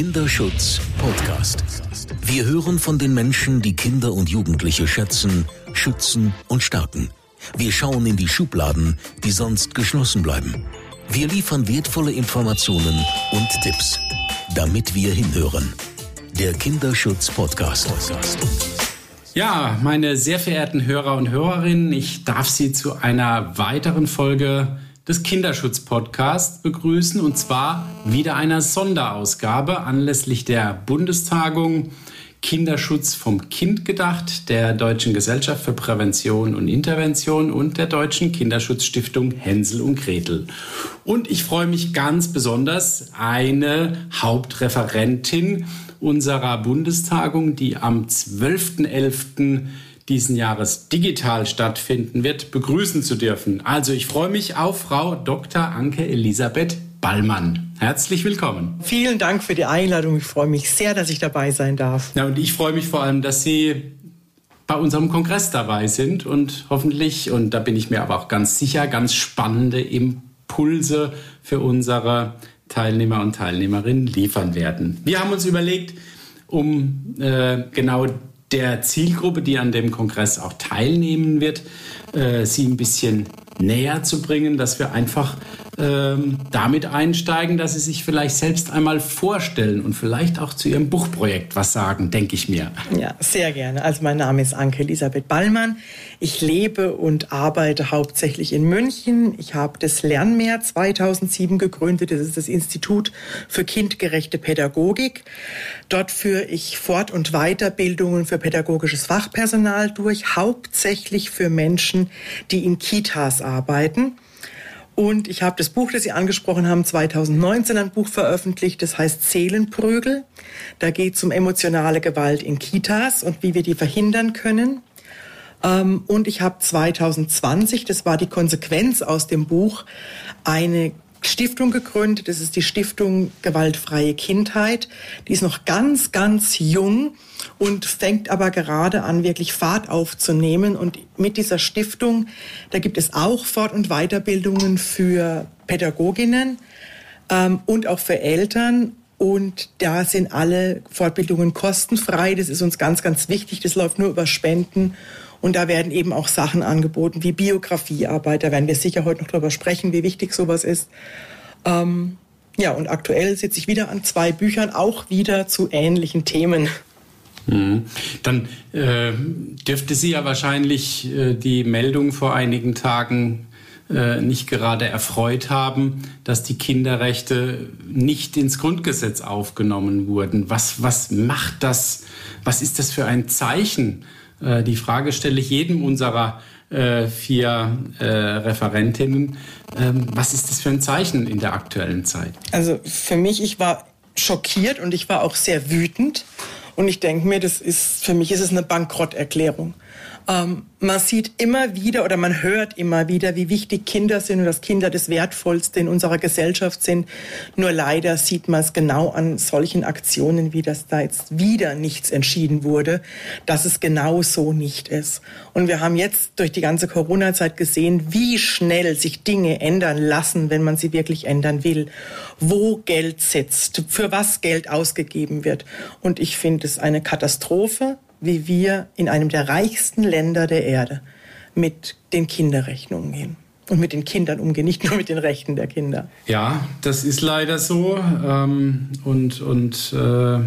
Kinderschutz Podcast. Wir hören von den Menschen, die Kinder und Jugendliche schätzen, schützen und stärken. Wir schauen in die Schubladen, die sonst geschlossen bleiben. Wir liefern wertvolle Informationen und Tipps, damit wir hinhören. Der Kinderschutz Podcast. Ja, meine sehr verehrten Hörer und Hörerinnen, ich darf Sie zu einer weiteren Folge des Kinderschutz-Podcasts begrüßen und zwar wieder einer Sonderausgabe anlässlich der Bundestagung Kinderschutz vom Kind gedacht, der Deutschen Gesellschaft für Prävention und Intervention und der Deutschen Kinderschutzstiftung Hänsel und Gretel. Und ich freue mich ganz besonders, eine Hauptreferentin unserer Bundestagung, die am 12.11 diesen Jahres digital stattfinden wird, begrüßen zu dürfen. Also ich freue mich auf Frau Dr. Anke Elisabeth Ballmann. Herzlich willkommen. Vielen Dank für die Einladung. Ich freue mich sehr, dass ich dabei sein darf. Ja, und ich freue mich vor allem, dass Sie bei unserem Kongress dabei sind und hoffentlich, und da bin ich mir aber auch ganz sicher, ganz spannende Impulse für unsere Teilnehmer und Teilnehmerinnen liefern werden. Wir haben uns überlegt, um äh, genau der Zielgruppe, die an dem Kongress auch teilnehmen wird, äh, sie ein bisschen näher zu bringen, dass wir einfach ähm, damit einsteigen, dass Sie sich vielleicht selbst einmal vorstellen und vielleicht auch zu Ihrem Buchprojekt was sagen, denke ich mir. Ja, sehr gerne. Also mein Name ist Anke Elisabeth Ballmann. Ich lebe und arbeite hauptsächlich in München. Ich habe das Lernmeer 2007 gegründet. Das ist das Institut für kindgerechte Pädagogik. Dort führe ich Fort- und Weiterbildungen für pädagogisches Fachpersonal durch, hauptsächlich für Menschen, die in Kitas arbeiten. Und ich habe das Buch, das Sie angesprochen haben, 2019 ein Buch veröffentlicht, das heißt Seelenprügel. Da geht es um emotionale Gewalt in Kitas und wie wir die verhindern können. Ähm, und ich habe 2020, das war die Konsequenz aus dem Buch, eine Stiftung gegründet. Das ist die Stiftung Gewaltfreie Kindheit. Die ist noch ganz, ganz jung und fängt aber gerade an, wirklich Fahrt aufzunehmen. Und mit dieser Stiftung, da gibt es auch Fort- und Weiterbildungen für Pädagoginnen ähm, und auch für Eltern. Und da sind alle Fortbildungen kostenfrei. Das ist uns ganz, ganz wichtig. Das läuft nur über Spenden. Und da werden eben auch Sachen angeboten wie Biografiearbeit. Da werden wir sicher heute noch drüber sprechen, wie wichtig sowas ist. Ähm, ja, und aktuell sitze ich wieder an zwei Büchern, auch wieder zu ähnlichen Themen. Mhm. Dann äh, dürfte Sie ja wahrscheinlich äh, die Meldung vor einigen Tagen äh, nicht gerade erfreut haben, dass die Kinderrechte nicht ins Grundgesetz aufgenommen wurden. Was, was macht das? Was ist das für ein Zeichen? Äh, die Frage stelle ich jedem unserer äh, vier äh, Referentinnen. Ähm, was ist das für ein Zeichen in der aktuellen Zeit? Also für mich, ich war schockiert und ich war auch sehr wütend. Und ich denke mir, das ist, für mich ist es eine Bankrotterklärung. Ähm, man sieht immer wieder oder man hört immer wieder, wie wichtig Kinder sind und dass Kinder das Wertvollste in unserer Gesellschaft sind. Nur leider sieht man es genau an solchen Aktionen, wie das da jetzt wieder nichts entschieden wurde, dass es genau so nicht ist. Und wir haben jetzt durch die ganze Corona-Zeit gesehen, wie schnell sich Dinge ändern lassen, wenn man sie wirklich ändern will. Wo Geld sitzt, für was Geld ausgegeben wird. Und ich finde es eine Katastrophe wie wir in einem der reichsten Länder der Erde mit den Kinderrechten umgehen und mit den Kindern umgehen, nicht nur mit den Rechten der Kinder. Ja, das ist leider so. Ähm, und und äh,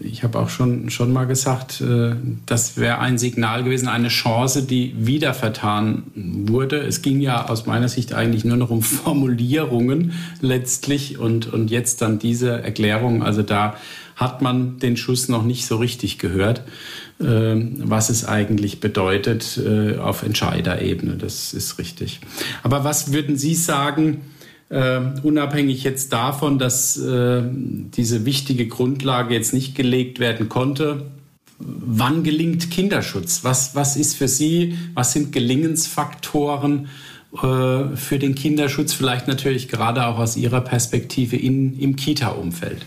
ich habe auch schon, schon mal gesagt, äh, das wäre ein Signal gewesen, eine Chance, die wieder vertan wurde. Es ging ja aus meiner Sicht eigentlich nur noch um Formulierungen letztlich und, und jetzt dann diese Erklärung. Also da hat man den Schuss noch nicht so richtig gehört. Ähm, was es eigentlich bedeutet äh, auf Entscheiderebene. Das ist richtig. Aber was würden Sie sagen, Uh, unabhängig jetzt davon, dass uh, diese wichtige Grundlage jetzt nicht gelegt werden konnte. Wann gelingt Kinderschutz? Was, was ist für Sie, was sind Gelingensfaktoren uh, für den Kinderschutz, vielleicht natürlich gerade auch aus Ihrer Perspektive in, im Kita-Umfeld?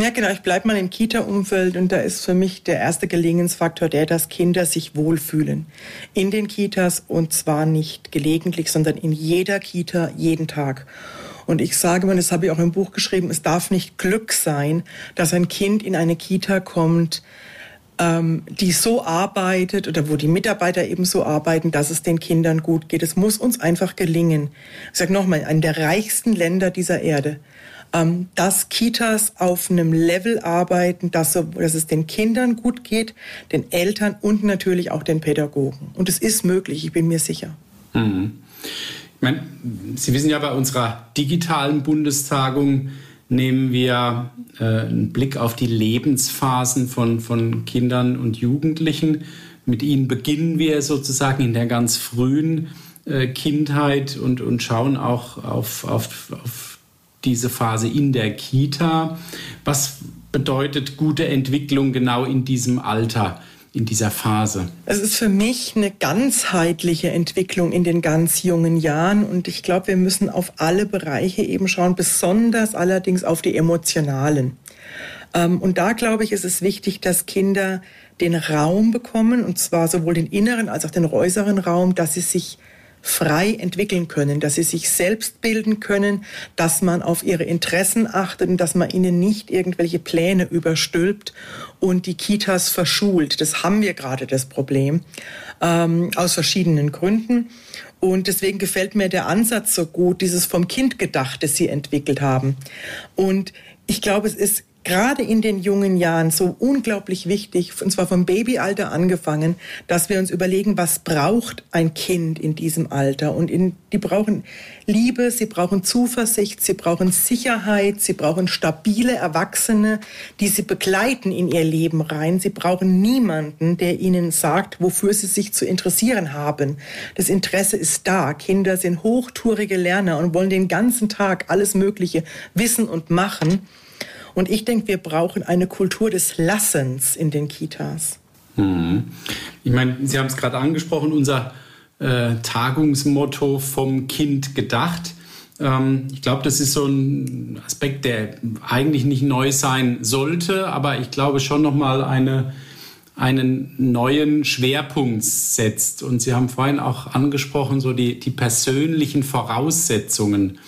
Ja, genau. Ich bleibe mal im Kita-Umfeld und da ist für mich der erste Gelingensfaktor der, dass Kinder sich wohlfühlen. In den Kitas und zwar nicht gelegentlich, sondern in jeder Kita jeden Tag. Und ich sage mal, das habe ich auch im Buch geschrieben, es darf nicht Glück sein, dass ein Kind in eine Kita kommt, ähm, die so arbeitet oder wo die Mitarbeiter eben so arbeiten, dass es den Kindern gut geht. Es muss uns einfach gelingen. Ich sage nochmal, einen der reichsten Länder dieser Erde, ähm, dass Kitas auf einem Level arbeiten, dass, so, dass es den Kindern gut geht, den Eltern und natürlich auch den Pädagogen. Und es ist möglich, ich bin mir sicher. Mhm. Ich meine, Sie wissen ja bei unserer digitalen Bundestagung, nehmen wir äh, einen Blick auf die Lebensphasen von, von Kindern und Jugendlichen. Mit ihnen beginnen wir sozusagen in der ganz frühen äh, Kindheit und, und schauen auch auf, auf, auf diese Phase in der Kita. Was bedeutet gute Entwicklung genau in diesem Alter? in dieser Phase? Es ist für mich eine ganzheitliche Entwicklung in den ganz jungen Jahren und ich glaube, wir müssen auf alle Bereiche eben schauen, besonders allerdings auf die emotionalen. Ähm, und da glaube ich, ist es wichtig, dass Kinder den Raum bekommen, und zwar sowohl den inneren als auch den äußeren Raum, dass sie sich frei entwickeln können, dass sie sich selbst bilden können, dass man auf ihre Interessen achtet und dass man ihnen nicht irgendwelche Pläne überstülpt und die Kitas verschult. Das haben wir gerade das Problem ähm, aus verschiedenen Gründen. Und deswegen gefällt mir der Ansatz so gut, dieses vom Kind gedacht, das Sie entwickelt haben. Und ich glaube, es ist gerade in den jungen Jahren so unglaublich wichtig, und zwar vom Babyalter angefangen, dass wir uns überlegen, was braucht ein Kind in diesem Alter? Und in, die brauchen Liebe, sie brauchen Zuversicht, sie brauchen Sicherheit, sie brauchen stabile Erwachsene, die sie begleiten in ihr Leben rein. Sie brauchen niemanden, der ihnen sagt, wofür sie sich zu interessieren haben. Das Interesse ist da. Kinder sind hochtourige Lerner und wollen den ganzen Tag alles Mögliche wissen und machen. Und ich denke, wir brauchen eine Kultur des Lassens in den Kitas. Hm. Ich meine, Sie haben es gerade angesprochen, unser äh, Tagungsmotto vom Kind gedacht. Ähm, ich glaube, das ist so ein Aspekt, der eigentlich nicht neu sein sollte, aber ich glaube schon nochmal eine, einen neuen Schwerpunkt setzt. Und Sie haben vorhin auch angesprochen, so die, die persönlichen Voraussetzungen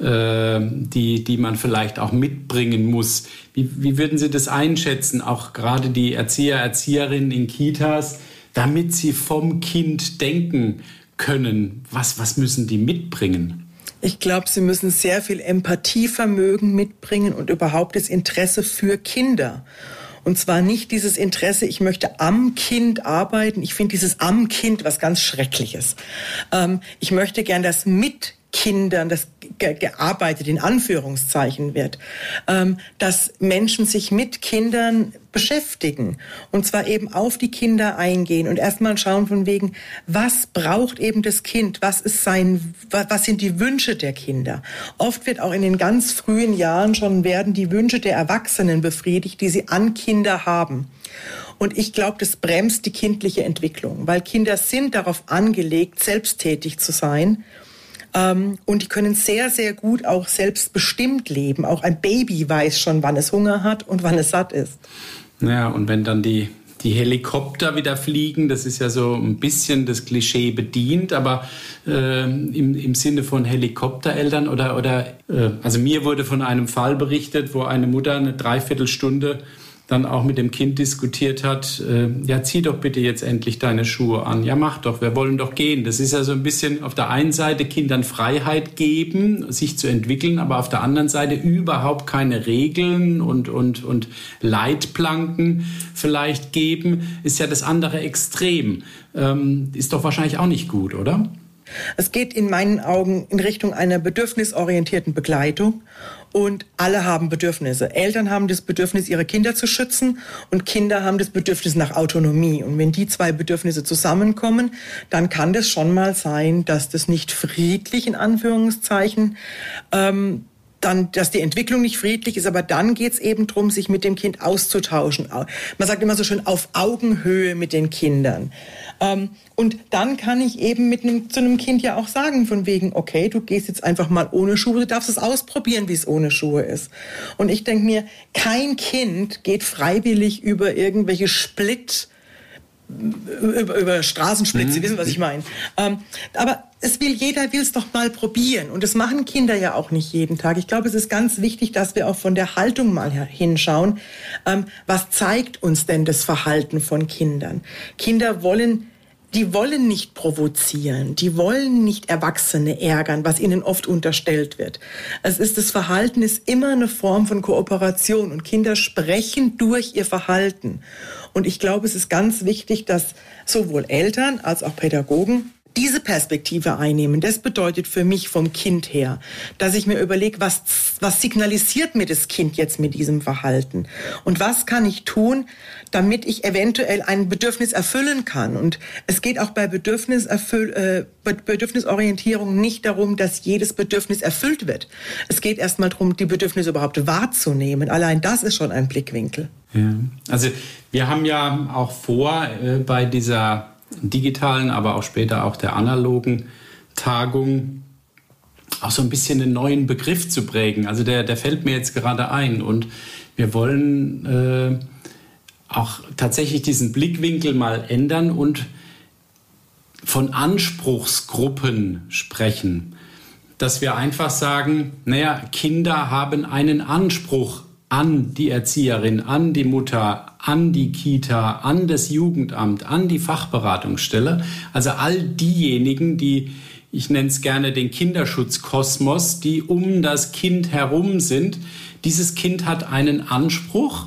äh, die, die man vielleicht auch mitbringen muss. Wie, wie würden Sie das einschätzen, auch gerade die Erzieher, Erzieherinnen in Kitas, damit sie vom Kind denken können? Was, was müssen die mitbringen? Ich glaube, sie müssen sehr viel Empathievermögen mitbringen und überhaupt das Interesse für Kinder. Und zwar nicht dieses Interesse, ich möchte am Kind arbeiten. Ich finde dieses am Kind was ganz Schreckliches. Ähm, ich möchte gern das mit Kindern, das ge gearbeitet in Anführungszeichen wird, ähm, dass Menschen sich mit Kindern beschäftigen und zwar eben auf die Kinder eingehen und erstmal schauen von wegen, was braucht eben das Kind, was ist sein, was sind die Wünsche der Kinder. Oft wird auch in den ganz frühen Jahren schon werden die Wünsche der Erwachsenen befriedigt, die sie an Kinder haben. Und ich glaube, das bremst die kindliche Entwicklung, weil Kinder sind darauf angelegt, selbsttätig zu sein und die können sehr, sehr gut auch selbstbestimmt leben. Auch ein Baby weiß schon, wann es Hunger hat und wann es satt ist. Ja, und wenn dann die die Helikopter wieder fliegen. Das ist ja so ein bisschen das Klischee bedient, aber äh, im, im Sinne von Helikoptereltern oder, oder äh, also mir wurde von einem Fall berichtet, wo eine Mutter eine Dreiviertelstunde dann auch mit dem Kind diskutiert hat, äh, ja, zieh doch bitte jetzt endlich deine Schuhe an. Ja, mach doch, wir wollen doch gehen. Das ist ja so ein bisschen auf der einen Seite Kindern Freiheit geben, sich zu entwickeln, aber auf der anderen Seite überhaupt keine Regeln und, und, und Leitplanken vielleicht geben, ist ja das andere Extrem. Ähm, ist doch wahrscheinlich auch nicht gut, oder? Es geht in meinen Augen in Richtung einer bedürfnisorientierten Begleitung und alle haben Bedürfnisse. Eltern haben das Bedürfnis, ihre Kinder zu schützen und Kinder haben das Bedürfnis nach Autonomie. Und wenn die zwei Bedürfnisse zusammenkommen, dann kann das schon mal sein, dass das nicht friedlich in Anführungszeichen ähm, dann, dass die Entwicklung nicht friedlich ist, aber dann geht's eben drum, sich mit dem Kind auszutauschen. Man sagt immer so schön auf Augenhöhe mit den Kindern. Ähm, und dann kann ich eben mit einem, zu einem Kind ja auch sagen, von wegen, okay, du gehst jetzt einfach mal ohne Schuhe, du darfst es ausprobieren, wie es ohne Schuhe ist. Und ich denke mir, kein Kind geht freiwillig über irgendwelche Split, über, über Straßensplit, mhm. Sie wissen, was ich meine. Ähm, aber es will jeder will es doch mal probieren und das machen Kinder ja auch nicht jeden Tag. Ich glaube, es ist ganz wichtig, dass wir auch von der Haltung mal hinschauen. Ähm, was zeigt uns denn das Verhalten von Kindern? Kinder wollen die wollen nicht provozieren, die wollen nicht Erwachsene ärgern, was ihnen oft unterstellt wird. Es ist das Verhalten ist immer eine Form von Kooperation und Kinder sprechen durch ihr Verhalten. Und ich glaube, es ist ganz wichtig, dass sowohl Eltern als auch Pädagogen diese Perspektive einnehmen, das bedeutet für mich vom Kind her, dass ich mir überlege, was, was signalisiert mir das Kind jetzt mit diesem Verhalten? Und was kann ich tun, damit ich eventuell ein Bedürfnis erfüllen kann? Und es geht auch bei äh, Bedürfnisorientierung nicht darum, dass jedes Bedürfnis erfüllt wird. Es geht erstmal darum, die Bedürfnisse überhaupt wahrzunehmen. Allein das ist schon ein Blickwinkel. Ja. Also wir haben ja auch vor, äh, bei dieser digitalen, aber auch später auch der analogen Tagung auch so ein bisschen einen neuen Begriff zu prägen. Also der, der fällt mir jetzt gerade ein und wir wollen äh, auch tatsächlich diesen Blickwinkel mal ändern und von Anspruchsgruppen sprechen. Dass wir einfach sagen, naja, Kinder haben einen Anspruch an die Erzieherin, an die Mutter, an die Kita, an das Jugendamt, an die Fachberatungsstelle. Also all diejenigen, die, ich nenne es gerne den Kinderschutzkosmos, die um das Kind herum sind. Dieses Kind hat einen Anspruch.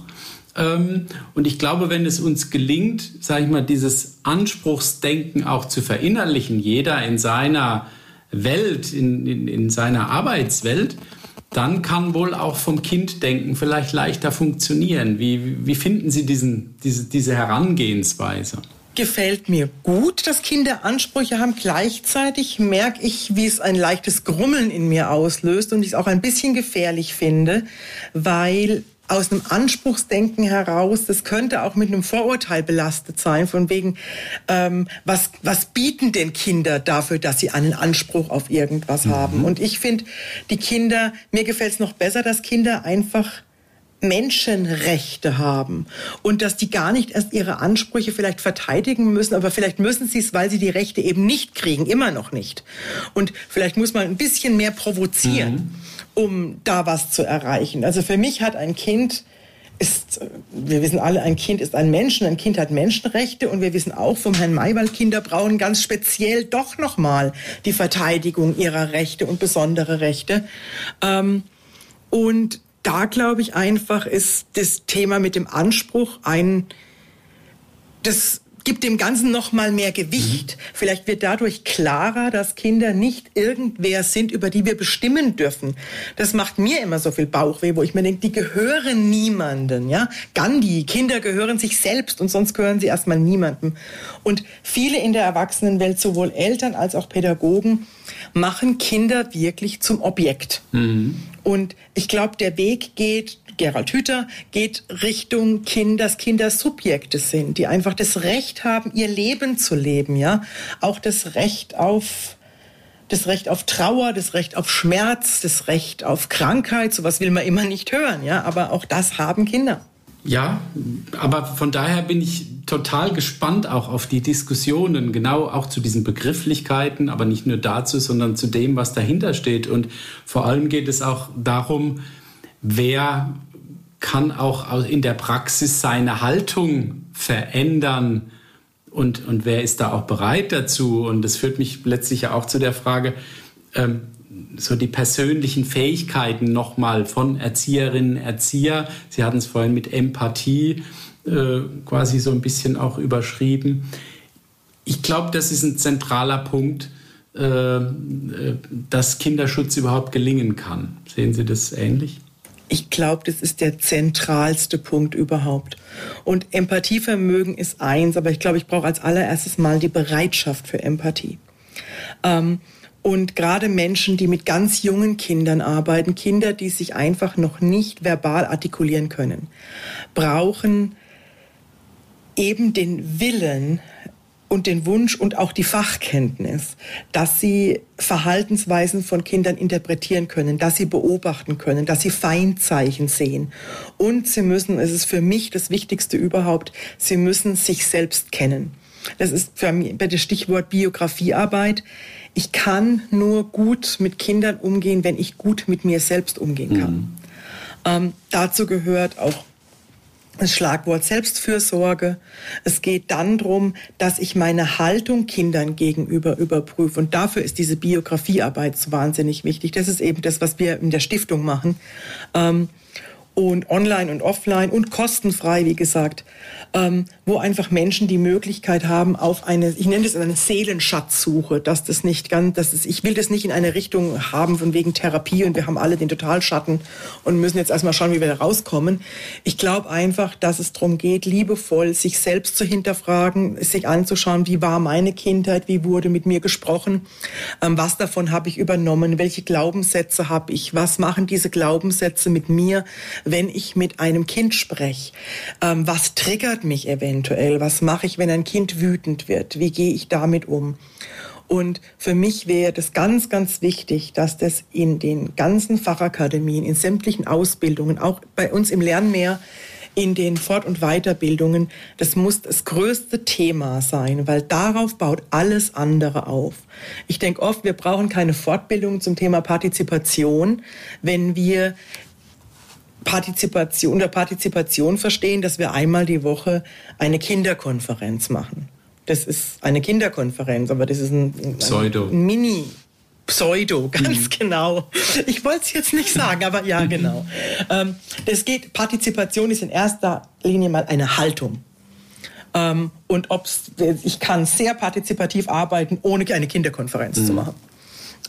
Ähm, und ich glaube, wenn es uns gelingt, sage ich mal, dieses Anspruchsdenken auch zu verinnerlichen, jeder in seiner Welt, in, in, in seiner Arbeitswelt, dann kann wohl auch vom Kinddenken vielleicht leichter funktionieren. Wie, wie finden Sie diesen, diese, diese Herangehensweise? Gefällt mir gut, dass Kinder Ansprüche haben. Gleichzeitig merke ich, wie es ein leichtes Grummeln in mir auslöst und ich es auch ein bisschen gefährlich finde, weil aus einem Anspruchsdenken heraus, das könnte auch mit einem Vorurteil belastet sein, von wegen, ähm, was, was bieten denn Kinder dafür, dass sie einen Anspruch auf irgendwas mhm. haben? Und ich finde, die Kinder, mir gefällt es noch besser, dass Kinder einfach Menschenrechte haben und dass die gar nicht erst ihre Ansprüche vielleicht verteidigen müssen, aber vielleicht müssen sie es, weil sie die Rechte eben nicht kriegen, immer noch nicht. Und vielleicht muss man ein bisschen mehr provozieren. Mhm um da was zu erreichen. Also für mich hat ein Kind ist, wir wissen alle, ein Kind ist ein Mensch ein Kind hat Menschenrechte und wir wissen auch vom Herrn Maywald, Kinder brauchen ganz speziell doch nochmal die Verteidigung ihrer Rechte und besondere Rechte. Ähm, und da glaube ich einfach ist das Thema mit dem Anspruch ein, das gibt dem Ganzen noch mal mehr Gewicht. Mhm. Vielleicht wird dadurch klarer, dass Kinder nicht irgendwer sind, über die wir bestimmen dürfen. Das macht mir immer so viel Bauchweh, wo ich mir denke, die gehören niemanden. Ja, Gandhi, Kinder gehören sich selbst und sonst gehören sie erstmal niemandem. Und viele in der Erwachsenenwelt, sowohl Eltern als auch Pädagogen, machen Kinder wirklich zum Objekt. Mhm. Und ich glaube, der Weg geht Gerald Hüther geht Richtung Kinder, dass Kinder Subjekte sind, die einfach das Recht haben, ihr Leben zu leben, ja. Auch das Recht auf, das Recht auf Trauer, das Recht auf Schmerz, das Recht auf Krankheit, sowas will man immer nicht hören, ja. Aber auch das haben Kinder. Ja, aber von daher bin ich total gespannt auch auf die Diskussionen, genau auch zu diesen Begrifflichkeiten, aber nicht nur dazu, sondern zu dem, was dahinter steht. Und vor allem geht es auch darum, wer kann auch in der Praxis seine Haltung verändern und, und wer ist da auch bereit dazu? Und das führt mich letztlich ja auch zu der Frage, ähm, so die persönlichen Fähigkeiten nochmal von Erzieherinnen, Erzieher. Sie hatten es vorhin mit Empathie äh, quasi so ein bisschen auch überschrieben. Ich glaube, das ist ein zentraler Punkt, äh, äh dass Kinderschutz überhaupt gelingen kann. Sehen Sie das ähnlich? Ich glaube, das ist der zentralste Punkt überhaupt. Und Empathievermögen ist eins, aber ich glaube, ich brauche als allererstes mal die Bereitschaft für Empathie. Ähm, und gerade Menschen, die mit ganz jungen Kindern arbeiten, Kinder, die sich einfach noch nicht verbal artikulieren können, brauchen eben den Willen, und den Wunsch und auch die Fachkenntnis, dass sie Verhaltensweisen von Kindern interpretieren können, dass sie beobachten können, dass sie Feindzeichen sehen. Und sie müssen, es ist für mich das Wichtigste überhaupt, sie müssen sich selbst kennen. Das ist für mich das Stichwort Biografiearbeit. Ich kann nur gut mit Kindern umgehen, wenn ich gut mit mir selbst umgehen kann. Mhm. Ähm, dazu gehört auch das Schlagwort Selbstfürsorge. Es geht dann darum, dass ich meine Haltung Kindern gegenüber überprüfe. Und dafür ist diese Biografiearbeit so wahnsinnig wichtig. Das ist eben das, was wir in der Stiftung machen. Ähm, und online und offline und kostenfrei, wie gesagt, ähm, wo einfach Menschen die Möglichkeit haben auf eine, ich nenne das eine Seelenschatzsuche, dass das nicht ganz, dass es, ich will das nicht in eine Richtung haben von wegen Therapie und wir haben alle den Totalschatten und müssen jetzt erstmal schauen, wie wir da rauskommen. Ich glaube einfach, dass es darum geht, liebevoll sich selbst zu hinterfragen, sich anzuschauen, wie war meine Kindheit, wie wurde mit mir gesprochen, ähm, was davon habe ich übernommen, welche Glaubenssätze habe ich, was machen diese Glaubenssätze mit mir, wenn ich mit einem Kind spreche? Ähm, was triggert mich eventuell? Was mache ich, wenn ein Kind wütend wird? Wie gehe ich damit um? Und für mich wäre das ganz, ganz wichtig, dass das in den ganzen Fachakademien, in sämtlichen Ausbildungen, auch bei uns im Lernmeer, in den Fort- und Weiterbildungen, das muss das größte Thema sein, weil darauf baut alles andere auf. Ich denke oft, wir brauchen keine Fortbildung zum Thema Partizipation, wenn wir Partizipation oder Partizipation verstehen, dass wir einmal die Woche eine Kinderkonferenz machen. Das ist eine Kinderkonferenz, aber das ist ein, ein, Pseudo. ein Mini. Pseudo, ganz mhm. genau. Ich wollte es jetzt nicht sagen, aber ja, genau. Ähm, das geht, Partizipation ist in erster Linie mal eine Haltung. Ähm, und ob's, ich kann sehr partizipativ arbeiten, ohne eine Kinderkonferenz mhm. zu machen.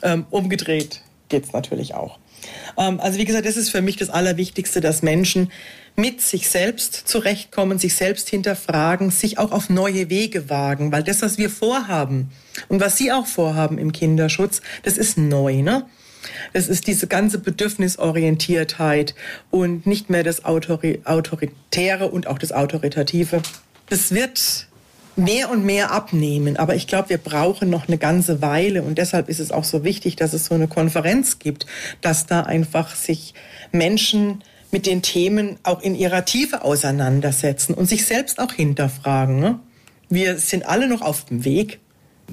Ähm, umgedreht geht es natürlich auch. Ähm, also wie gesagt, das ist für mich das Allerwichtigste, dass Menschen mit sich selbst zurechtkommen, sich selbst hinterfragen, sich auch auf neue Wege wagen, weil das, was wir vorhaben und was Sie auch vorhaben im Kinderschutz, das ist neu, ne? Das ist diese ganze Bedürfnisorientiertheit und nicht mehr das Autoritäre und auch das Autoritative. Das wird mehr und mehr abnehmen. Aber ich glaube, wir brauchen noch eine ganze Weile und deshalb ist es auch so wichtig, dass es so eine Konferenz gibt, dass da einfach sich Menschen mit den Themen auch in ihrer Tiefe auseinandersetzen und sich selbst auch hinterfragen. Ne? Wir sind alle noch auf dem Weg.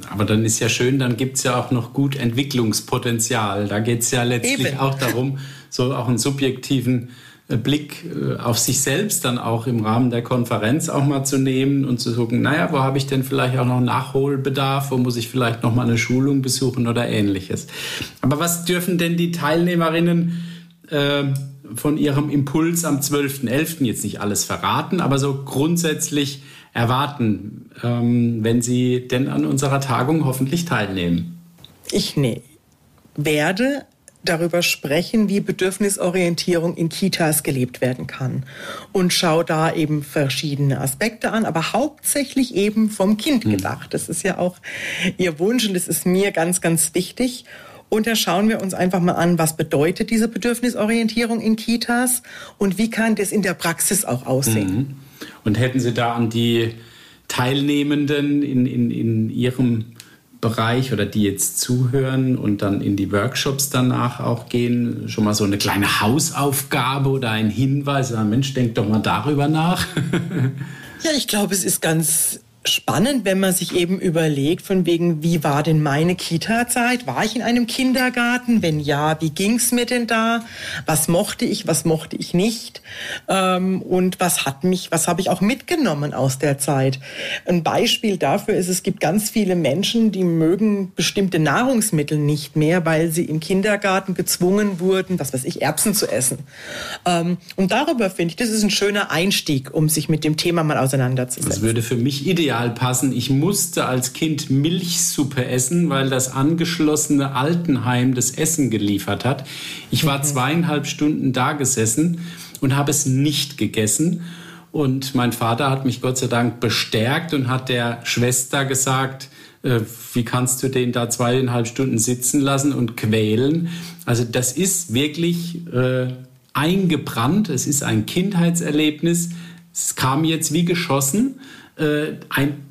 Aber dann ist ja schön, dann gibt es ja auch noch gut Entwicklungspotenzial. Da geht es ja letztlich Eben. auch darum, so auch einen subjektiven Blick äh, auf sich selbst dann auch im Rahmen der Konferenz auch mal zu nehmen und zu gucken, naja, wo habe ich denn vielleicht auch noch Nachholbedarf, wo muss ich vielleicht noch mal eine Schulung besuchen oder ähnliches. Aber was dürfen denn die Teilnehmerinnen äh, von ihrem Impuls am 12.11. jetzt nicht alles verraten, aber so grundsätzlich erwarten, ähm, wenn sie denn an unserer Tagung hoffentlich teilnehmen? Ich ne, werde darüber sprechen, wie Bedürfnisorientierung in Kitas gelebt werden kann. Und schau da eben verschiedene Aspekte an, aber hauptsächlich eben vom Kind hm. gedacht. Das ist ja auch Ihr Wunsch und das ist mir ganz, ganz wichtig. Und da schauen wir uns einfach mal an, was bedeutet diese Bedürfnisorientierung in Kitas und wie kann das in der Praxis auch aussehen. Mhm. Und hätten Sie da an die Teilnehmenden in, in, in Ihrem Bereich oder die jetzt zuhören und dann in die Workshops danach auch gehen, schon mal so eine kleine Hausaufgabe oder ein Hinweis, Mensch, denk doch mal darüber nach. ja, ich glaube, es ist ganz spannend, wenn man sich eben überlegt, von wegen, wie war denn meine Kita-Zeit? War ich in einem Kindergarten? Wenn ja, wie ging's mir denn da? Was mochte ich, was mochte ich nicht? Ähm, und was hat mich, was habe ich auch mitgenommen aus der Zeit? Ein Beispiel dafür ist, es gibt ganz viele Menschen, die mögen bestimmte Nahrungsmittel nicht mehr, weil sie im Kindergarten gezwungen wurden, was weiß ich, Erbsen zu essen. Ähm, und darüber finde ich, das ist ein schöner Einstieg, um sich mit dem Thema mal auseinanderzusetzen. Das würde für mich ideal ideal passen. Ich musste als Kind Milchsuppe essen, weil das angeschlossene Altenheim das Essen geliefert hat. Ich war zweieinhalb Stunden da gesessen und habe es nicht gegessen. Und mein Vater hat mich Gott sei Dank bestärkt und hat der Schwester gesagt, äh, wie kannst du den da zweieinhalb Stunden sitzen lassen und quälen? Also das ist wirklich äh, eingebrannt. Es ist ein Kindheitserlebnis. Es kam jetzt wie geschossen äh, ein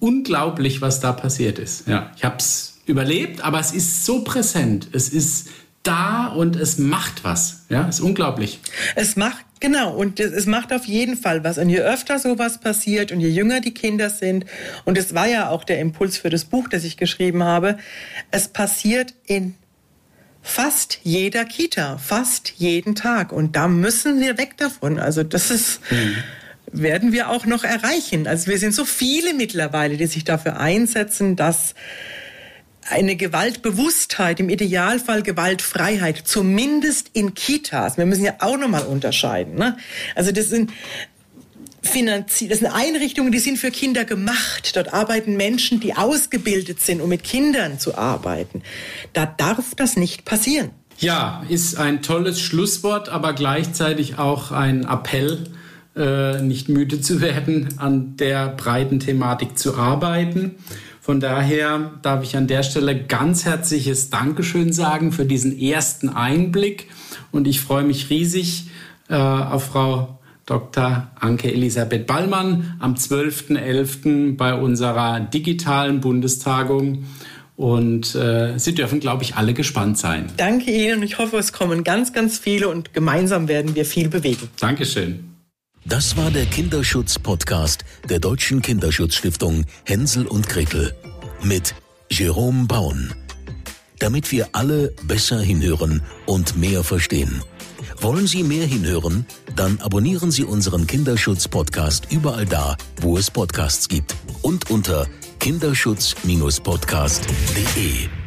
unglaublich, was da passiert ist. Ja, ich habe es überlebt, aber es ist so präsent. Es ist da und es macht was. Ja, ist unglaublich. Es macht Genau, und es macht auf jeden Fall was. Und je öfter sowas passiert und je jünger die Kinder sind, und es war ja auch der Impuls für das Buch, das ich geschrieben habe, es passiert in fast jeder Kita, fast jeden Tag. Und da müssen wir weg davon. Also das ist, mhm. Werden wir auch noch erreichen. Also wir sind so viele mittlerweile, die sich dafür einsetzen, dass eine Gewaltbewusstheit, im Idealfall Gewaltfreiheit, zumindest in Kitas. Wir müssen ja auch nochmal unterscheiden. Ne? Also das sind Finanzi das sind Einrichtungen, die sind für Kinder gemacht. Dort arbeiten Menschen, die ausgebildet sind, um mit Kindern zu arbeiten. Da darf das nicht passieren. Ja, ist ein tolles Schlusswort, aber gleichzeitig auch ein Appell, nicht müde zu werden, an der breiten Thematik zu arbeiten. Von daher darf ich an der Stelle ganz herzliches Dankeschön sagen für diesen ersten Einblick und ich freue mich riesig äh, auf Frau Dr. Anke Elisabeth Ballmann am 12.11. bei unserer digitalen Bundestagung. Und äh, Sie dürfen, glaube ich, alle gespannt sein. Danke Ihnen und ich hoffe, es kommen ganz, ganz viele und gemeinsam werden wir viel bewegen. Dankeschön. Das war der Kinderschutz-Podcast der Deutschen Kinderschutzstiftung Hänsel und Gretel mit Jerome Baun. Damit wir alle besser hinhören und mehr verstehen. Wollen Sie mehr hinhören? Dann abonnieren Sie unseren Kinderschutz-Podcast überall da, wo es Podcasts gibt und unter kinderschutz-podcast.de.